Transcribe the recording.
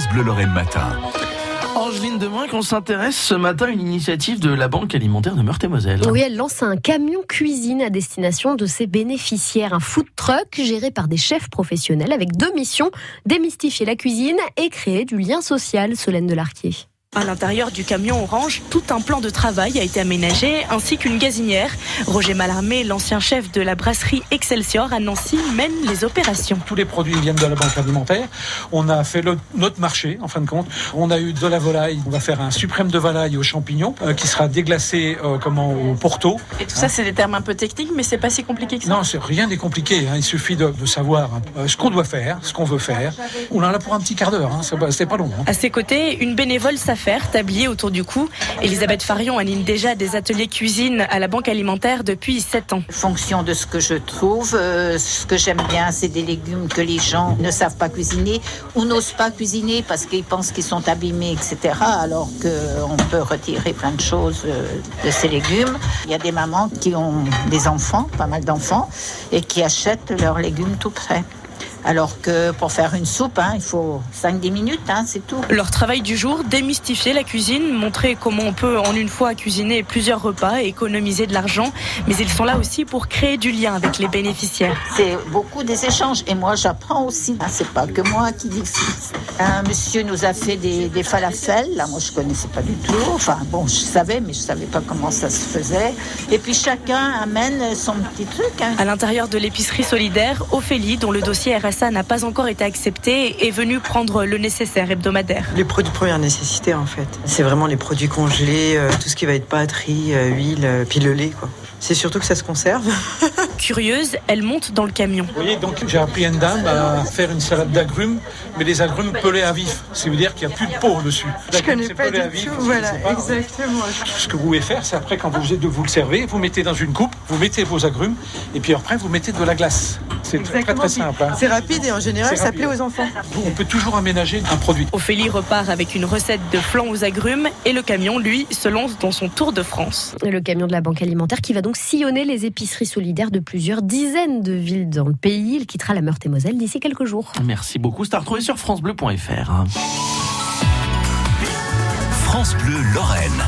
France Bleu Lorraine Matin. Angeline Demain, qu'on s'intéresse ce matin à une initiative de la Banque alimentaire de Meurthe-et-Moselle. Oui, elle lance un camion cuisine à destination de ses bénéficiaires. Un food truck géré par des chefs professionnels avec deux missions démystifier la cuisine et créer du lien social, Solène Delarquier. À l'intérieur du camion orange, tout un plan de travail a été aménagé, ainsi qu'une gazinière. Roger Mallarmé, l'ancien chef de la brasserie Excelsior à Nancy, mène les opérations. Tous les produits viennent de la banque alimentaire. On a fait le, notre marché, en fin de compte. On a eu de la volaille. On va faire un suprême de volaille aux champignons, euh, qui sera déglacé euh, comment, au Porto. Et tout ça, c'est des termes un peu techniques, mais c'est pas si compliqué que ça. Non, rien n'est compliqué. Hein. Il suffit de, de savoir euh, ce qu'on doit faire, ce qu'on veut faire. On en a pour un petit quart d'heure. Hein. C'est pas, pas long. Hein. À ses côtés, une bénévole tablier autour du cou. Elisabeth Farion anime déjà des ateliers cuisine à la banque alimentaire depuis 7 ans. Fonction de ce que je trouve, euh, ce que j'aime bien, c'est des légumes que les gens ne savent pas cuisiner ou n'osent pas cuisiner parce qu'ils pensent qu'ils sont abîmés, etc. Alors qu'on peut retirer plein de choses euh, de ces légumes. Il y a des mamans qui ont des enfants, pas mal d'enfants, et qui achètent leurs légumes tout prêts. Alors que pour faire une soupe, hein, il faut 5-10 minutes, hein, c'est tout. Leur travail du jour, démystifier la cuisine, montrer comment on peut en une fois cuisiner plusieurs repas et économiser de l'argent. Mais ils sont là aussi pour créer du lien avec les bénéficiaires. C'est beaucoup des échanges et moi j'apprends aussi. Hein, c'est pas que moi qui décide. Un monsieur nous a fait des, des falafels, là moi je connaissais pas du tout. Enfin bon, je savais, mais je savais pas comment ça se faisait. Et puis chacun amène son petit truc. Hein. À l'intérieur de l'épicerie solidaire, Ophélie, dont le dossier RSA n'a pas encore été accepté, est venue prendre le nécessaire hebdomadaire. Les produits de première nécessité en fait. C'est vraiment les produits congelés, euh, tout ce qui va être batterie, euh, huile, euh, puis le lait quoi. C'est surtout que ça se conserve. Curieuse, elle monte dans le camion. Vous voyez, donc j'ai appris à une dame à faire une salade d'agrumes, mais des agrumes pelés à vif. Ça veut dire qu'il n'y a plus de peau dessus. Je L'agrume, connais pas du à vif, tout, voilà, pas, exactement. Ce que vous pouvez faire, c'est après, quand vous, vous le servez, vous mettez dans une coupe, vous mettez vos agrumes, et puis après, vous mettez de la glace. C'est très, très, très simple. hein. C'est rapide et en général ça plaît aux enfants. On peut toujours aménager un produit. Ophélie repart avec une recette de flan aux agrumes et le camion, lui, se lance dans son tour de France. Le camion de la Banque alimentaire qui va donc sillonner les épiceries solidaires de plusieurs dizaines de villes dans le pays. Il quittera la Meurthe-et-Moselle d'ici quelques jours. Merci beaucoup. C'est à retrouver sur FranceBleu.fr. France Bleu Lorraine.